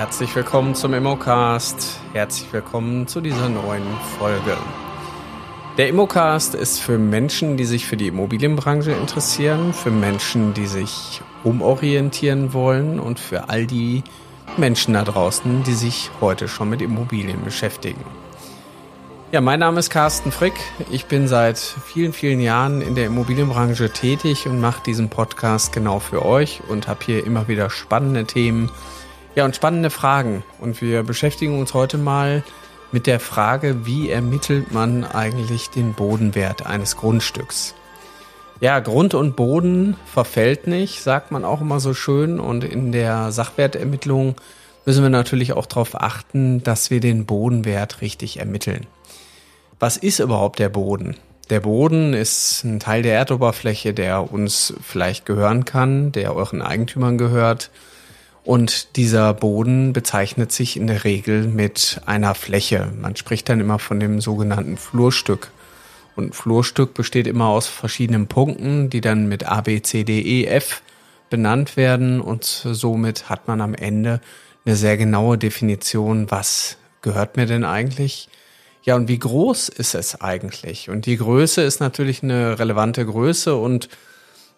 Herzlich willkommen zum Immocast. Herzlich willkommen zu dieser neuen Folge. Der Immocast ist für Menschen, die sich für die Immobilienbranche interessieren, für Menschen, die sich umorientieren wollen und für all die Menschen da draußen, die sich heute schon mit Immobilien beschäftigen. Ja, mein Name ist Carsten Frick. Ich bin seit vielen, vielen Jahren in der Immobilienbranche tätig und mache diesen Podcast genau für euch und habe hier immer wieder spannende Themen, ja und spannende Fragen. Und wir beschäftigen uns heute mal mit der Frage, wie ermittelt man eigentlich den Bodenwert eines Grundstücks? Ja, Grund und Boden verfällt nicht, sagt man auch immer so schön. Und in der Sachwertermittlung müssen wir natürlich auch darauf achten, dass wir den Bodenwert richtig ermitteln. Was ist überhaupt der Boden? Der Boden ist ein Teil der Erdoberfläche, der uns vielleicht gehören kann, der euren Eigentümern gehört. Und dieser Boden bezeichnet sich in der Regel mit einer Fläche. Man spricht dann immer von dem sogenannten Flurstück. Und Flurstück besteht immer aus verschiedenen Punkten, die dann mit A, B, C, D, E, F benannt werden. Und somit hat man am Ende eine sehr genaue Definition, was gehört mir denn eigentlich ja, und wie groß ist es eigentlich? Und die Größe ist natürlich eine relevante Größe und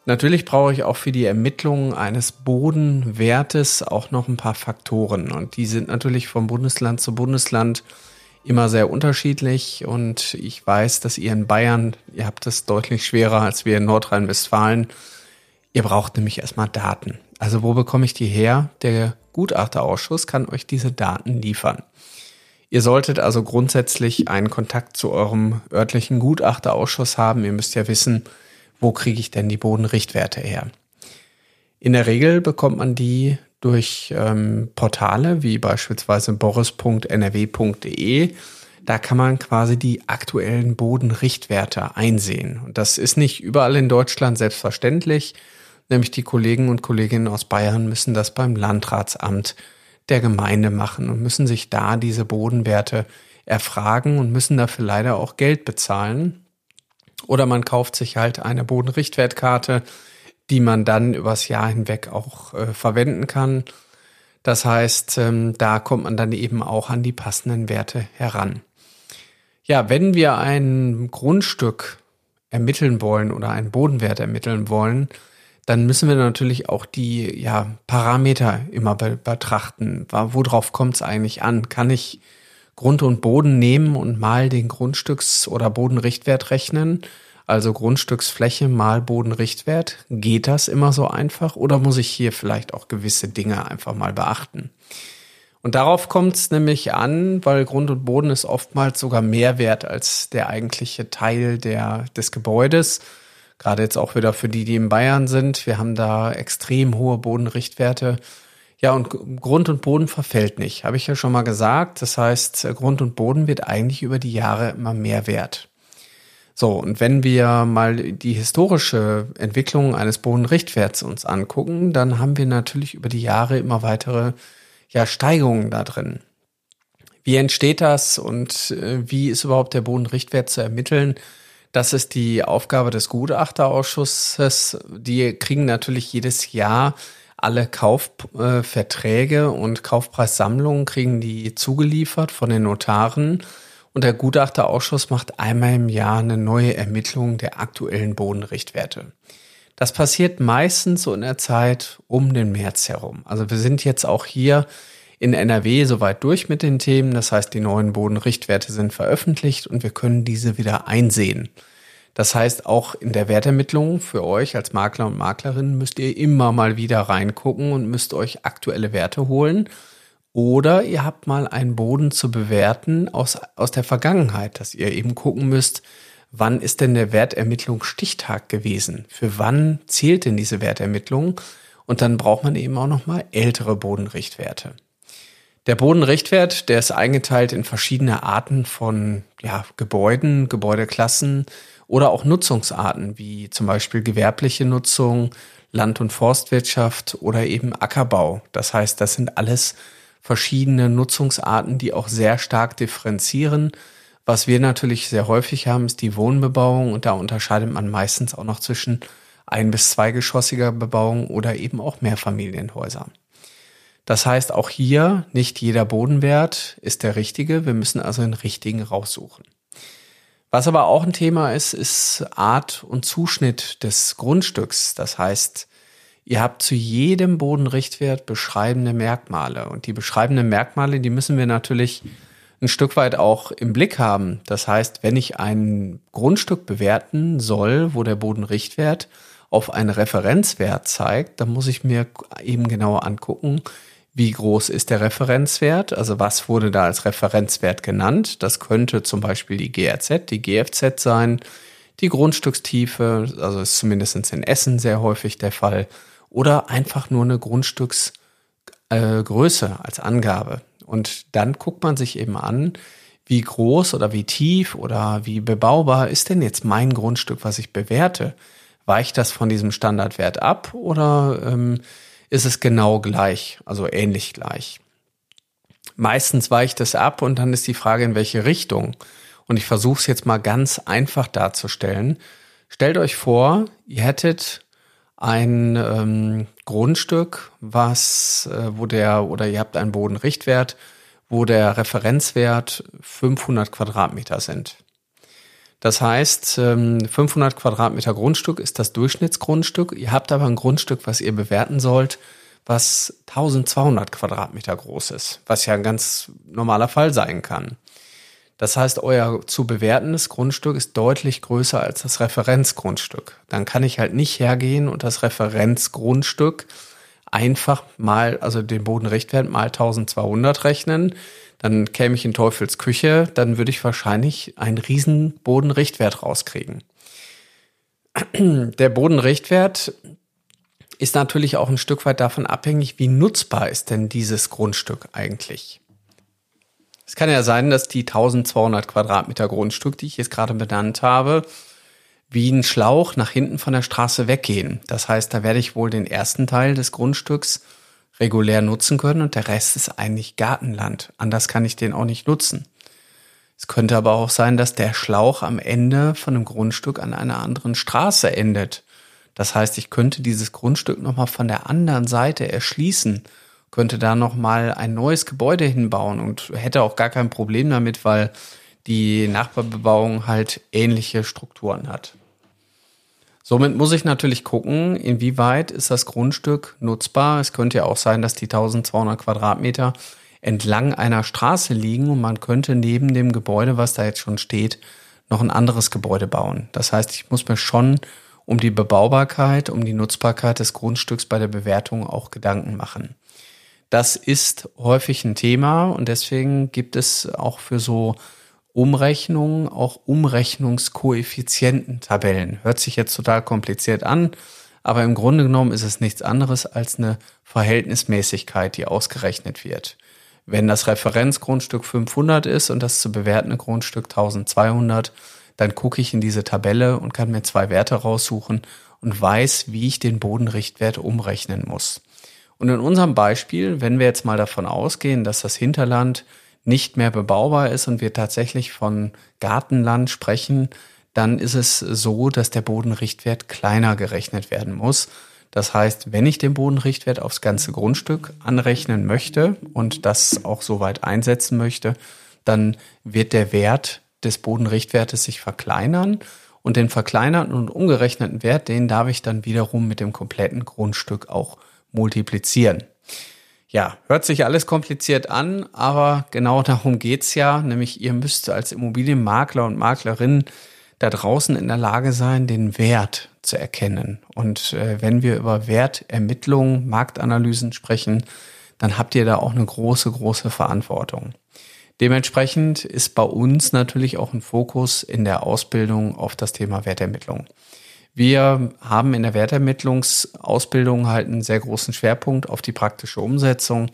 natürlich brauche ich auch für die Ermittlung eines Bodenwertes auch noch ein paar Faktoren. Und die sind natürlich vom Bundesland zu Bundesland immer sehr unterschiedlich. Und ich weiß, dass ihr in Bayern, ihr habt es deutlich schwerer als wir in Nordrhein-Westfalen. Ihr braucht nämlich erstmal Daten. Also wo bekomme ich die her? Der Gutachterausschuss kann euch diese Daten liefern. Ihr solltet also grundsätzlich einen Kontakt zu eurem örtlichen Gutachterausschuss haben. Ihr müsst ja wissen, wo kriege ich denn die Bodenrichtwerte her. In der Regel bekommt man die durch ähm, Portale wie beispielsweise boris.nrw.de. Da kann man quasi die aktuellen Bodenrichtwerte einsehen. Und das ist nicht überall in Deutschland selbstverständlich. Nämlich die Kollegen und Kolleginnen aus Bayern müssen das beim Landratsamt der Gemeinde machen und müssen sich da diese Bodenwerte erfragen und müssen dafür leider auch Geld bezahlen. Oder man kauft sich halt eine Bodenrichtwertkarte, die man dann übers Jahr hinweg auch äh, verwenden kann. Das heißt, ähm, da kommt man dann eben auch an die passenden Werte heran. Ja, wenn wir ein Grundstück ermitteln wollen oder einen Bodenwert ermitteln wollen, dann müssen wir natürlich auch die ja, Parameter immer be betrachten. Worauf kommt es eigentlich an? Kann ich Grund und Boden nehmen und mal den Grundstücks- oder Bodenrichtwert rechnen? Also Grundstücksfläche mal Bodenrichtwert. Geht das immer so einfach oder muss ich hier vielleicht auch gewisse Dinge einfach mal beachten? Und darauf kommt es nämlich an, weil Grund und Boden ist oftmals sogar mehr wert als der eigentliche Teil der, des Gebäudes. Gerade jetzt auch wieder für die, die in Bayern sind. Wir haben da extrem hohe Bodenrichtwerte. Ja, und Grund und Boden verfällt nicht, habe ich ja schon mal gesagt. Das heißt, Grund und Boden wird eigentlich über die Jahre immer mehr wert. So, und wenn wir mal die historische Entwicklung eines Bodenrichtwerts uns angucken, dann haben wir natürlich über die Jahre immer weitere ja, Steigungen da drin. Wie entsteht das und äh, wie ist überhaupt der Bodenrichtwert zu ermitteln? Das ist die Aufgabe des Gutachterausschusses. Die kriegen natürlich jedes Jahr alle Kaufverträge und Kaufpreissammlungen kriegen die zugeliefert von den Notaren. Und der Gutachterausschuss macht einmal im Jahr eine neue Ermittlung der aktuellen Bodenrichtwerte. Das passiert meistens so in der Zeit um den März herum. Also wir sind jetzt auch hier in NRW soweit durch mit den Themen. Das heißt, die neuen Bodenrichtwerte sind veröffentlicht und wir können diese wieder einsehen. Das heißt, auch in der Wertermittlung für euch als Makler und Maklerin müsst ihr immer mal wieder reingucken und müsst euch aktuelle Werte holen. Oder ihr habt mal einen Boden zu bewerten aus, aus der Vergangenheit, dass ihr eben gucken müsst, wann ist denn der Wertermittlung Stichtag gewesen? Für wann zählt denn diese Wertermittlung? Und dann braucht man eben auch noch mal ältere Bodenrichtwerte. Der Bodenrichtwert, der ist eingeteilt in verschiedene Arten von ja, Gebäuden, Gebäudeklassen oder auch Nutzungsarten, wie zum Beispiel gewerbliche Nutzung, Land- und Forstwirtschaft oder eben Ackerbau. Das heißt, das sind alles verschiedene Nutzungsarten, die auch sehr stark differenzieren. Was wir natürlich sehr häufig haben, ist die Wohnbebauung und da unterscheidet man meistens auch noch zwischen ein- bis zweigeschossiger Bebauung oder eben auch Mehrfamilienhäusern. Das heißt, auch hier nicht jeder Bodenwert ist der richtige. Wir müssen also den richtigen raussuchen. Was aber auch ein Thema ist, ist Art und Zuschnitt des Grundstücks. Das heißt, ihr habt zu jedem Bodenrichtwert beschreibende Merkmale. Und die beschreibenden Merkmale, die müssen wir natürlich ein Stück weit auch im Blick haben. Das heißt, wenn ich ein Grundstück bewerten soll, wo der Bodenrichtwert auf einen Referenzwert zeigt, dann muss ich mir eben genauer angucken, wie groß ist der Referenzwert, also was wurde da als Referenzwert genannt. Das könnte zum Beispiel die GRZ, die GFZ sein, die Grundstückstiefe, also ist zumindest in Essen sehr häufig der Fall, oder einfach nur eine Grundstücksgröße äh, als Angabe. Und dann guckt man sich eben an, wie groß oder wie tief oder wie bebaubar ist denn jetzt mein Grundstück, was ich bewerte? Weicht das von diesem Standardwert ab oder ähm, ist es genau gleich, also ähnlich gleich? Meistens weicht es ab und dann ist die Frage, in welche Richtung. Und ich versuche es jetzt mal ganz einfach darzustellen. Stellt euch vor, ihr hättet ein ähm, Grundstück, was, äh, wo der, oder ihr habt einen Bodenrichtwert, wo der Referenzwert 500 Quadratmeter sind. Das heißt, 500 ähm, Quadratmeter Grundstück ist das Durchschnittsgrundstück. Ihr habt aber ein Grundstück, was ihr bewerten sollt, was 1200 Quadratmeter groß ist, was ja ein ganz normaler Fall sein kann. Das heißt, euer zu bewertendes Grundstück ist deutlich größer als das Referenzgrundstück. Dann kann ich halt nicht hergehen und das Referenzgrundstück einfach mal, also den Bodenrichtwert mal 1200 rechnen. Dann käme ich in Teufels Küche, dann würde ich wahrscheinlich einen riesen Bodenrichtwert rauskriegen. Der Bodenrichtwert ist natürlich auch ein Stück weit davon abhängig, wie nutzbar ist denn dieses Grundstück eigentlich. Es kann ja sein, dass die 1200 Quadratmeter Grundstück, die ich jetzt gerade benannt habe, wie ein Schlauch nach hinten von der Straße weggehen. Das heißt, da werde ich wohl den ersten Teil des Grundstücks regulär nutzen können und der Rest ist eigentlich Gartenland. Anders kann ich den auch nicht nutzen. Es könnte aber auch sein, dass der Schlauch am Ende von einem Grundstück an einer anderen Straße endet. Das heißt, ich könnte dieses Grundstück nochmal von der anderen Seite erschließen könnte da noch mal ein neues Gebäude hinbauen und hätte auch gar kein Problem damit, weil die Nachbarbebauung halt ähnliche Strukturen hat. Somit muss ich natürlich gucken, inwieweit ist das Grundstück nutzbar. Es könnte ja auch sein, dass die 1200 Quadratmeter entlang einer Straße liegen und man könnte neben dem Gebäude, was da jetzt schon steht, noch ein anderes Gebäude bauen. Das heißt, ich muss mir schon um die Bebaubarkeit, um die Nutzbarkeit des Grundstücks bei der Bewertung auch Gedanken machen. Das ist häufig ein Thema und deswegen gibt es auch für so Umrechnungen auch Umrechnungskoeffiziententabellen. Hört sich jetzt total kompliziert an, aber im Grunde genommen ist es nichts anderes als eine Verhältnismäßigkeit, die ausgerechnet wird. Wenn das Referenzgrundstück 500 ist und das zu bewertende Grundstück 1200, dann gucke ich in diese Tabelle und kann mir zwei Werte raussuchen und weiß, wie ich den Bodenrichtwert umrechnen muss. Und in unserem Beispiel, wenn wir jetzt mal davon ausgehen, dass das Hinterland nicht mehr bebaubar ist und wir tatsächlich von Gartenland sprechen, dann ist es so, dass der Bodenrichtwert kleiner gerechnet werden muss. Das heißt, wenn ich den Bodenrichtwert aufs ganze Grundstück anrechnen möchte und das auch soweit einsetzen möchte, dann wird der Wert des Bodenrichtwertes sich verkleinern und den verkleinerten und umgerechneten Wert, den darf ich dann wiederum mit dem kompletten Grundstück auch multiplizieren. Ja, hört sich alles kompliziert an, aber genau darum geht's ja, nämlich ihr müsst als Immobilienmakler und Maklerin da draußen in der Lage sein, den Wert zu erkennen. Und äh, wenn wir über Wertermittlungen, Marktanalysen sprechen, dann habt ihr da auch eine große, große Verantwortung. Dementsprechend ist bei uns natürlich auch ein Fokus in der Ausbildung auf das Thema Wertermittlung. Wir haben in der Wertermittlungsausbildung halt einen sehr großen Schwerpunkt auf die praktische Umsetzung.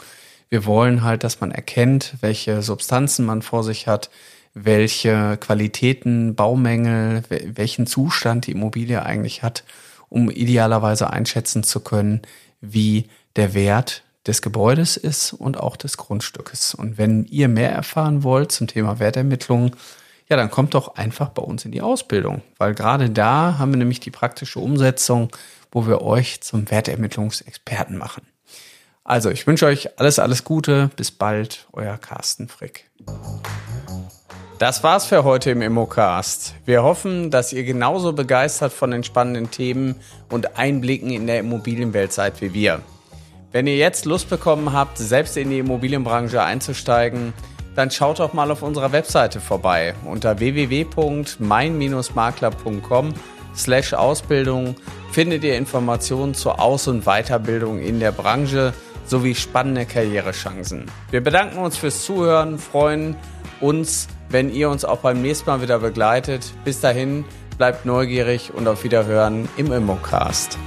Wir wollen halt, dass man erkennt, welche Substanzen man vor sich hat, welche Qualitäten, Baumängel, welchen Zustand die Immobilie eigentlich hat, um idealerweise einschätzen zu können, wie der Wert des Gebäudes ist und auch des Grundstückes. Und wenn ihr mehr erfahren wollt zum Thema Wertermittlung, ja, dann kommt doch einfach bei uns in die Ausbildung, weil gerade da haben wir nämlich die praktische Umsetzung, wo wir euch zum Wertermittlungsexperten machen. Also, ich wünsche euch alles, alles Gute. Bis bald, euer Carsten Frick. Das war's für heute im Immocast. Wir hoffen, dass ihr genauso begeistert von den spannenden Themen und Einblicken in der Immobilienwelt seid wie wir. Wenn ihr jetzt Lust bekommen habt, selbst in die Immobilienbranche einzusteigen, dann schaut doch mal auf unserer Webseite vorbei unter www.mein-makler.com slash Ausbildung findet ihr Informationen zur Aus- und Weiterbildung in der Branche sowie spannende Karrierechancen. Wir bedanken uns fürs Zuhören, freuen uns, wenn ihr uns auch beim nächsten Mal wieder begleitet. Bis dahin, bleibt neugierig und auf Wiederhören im Immocast.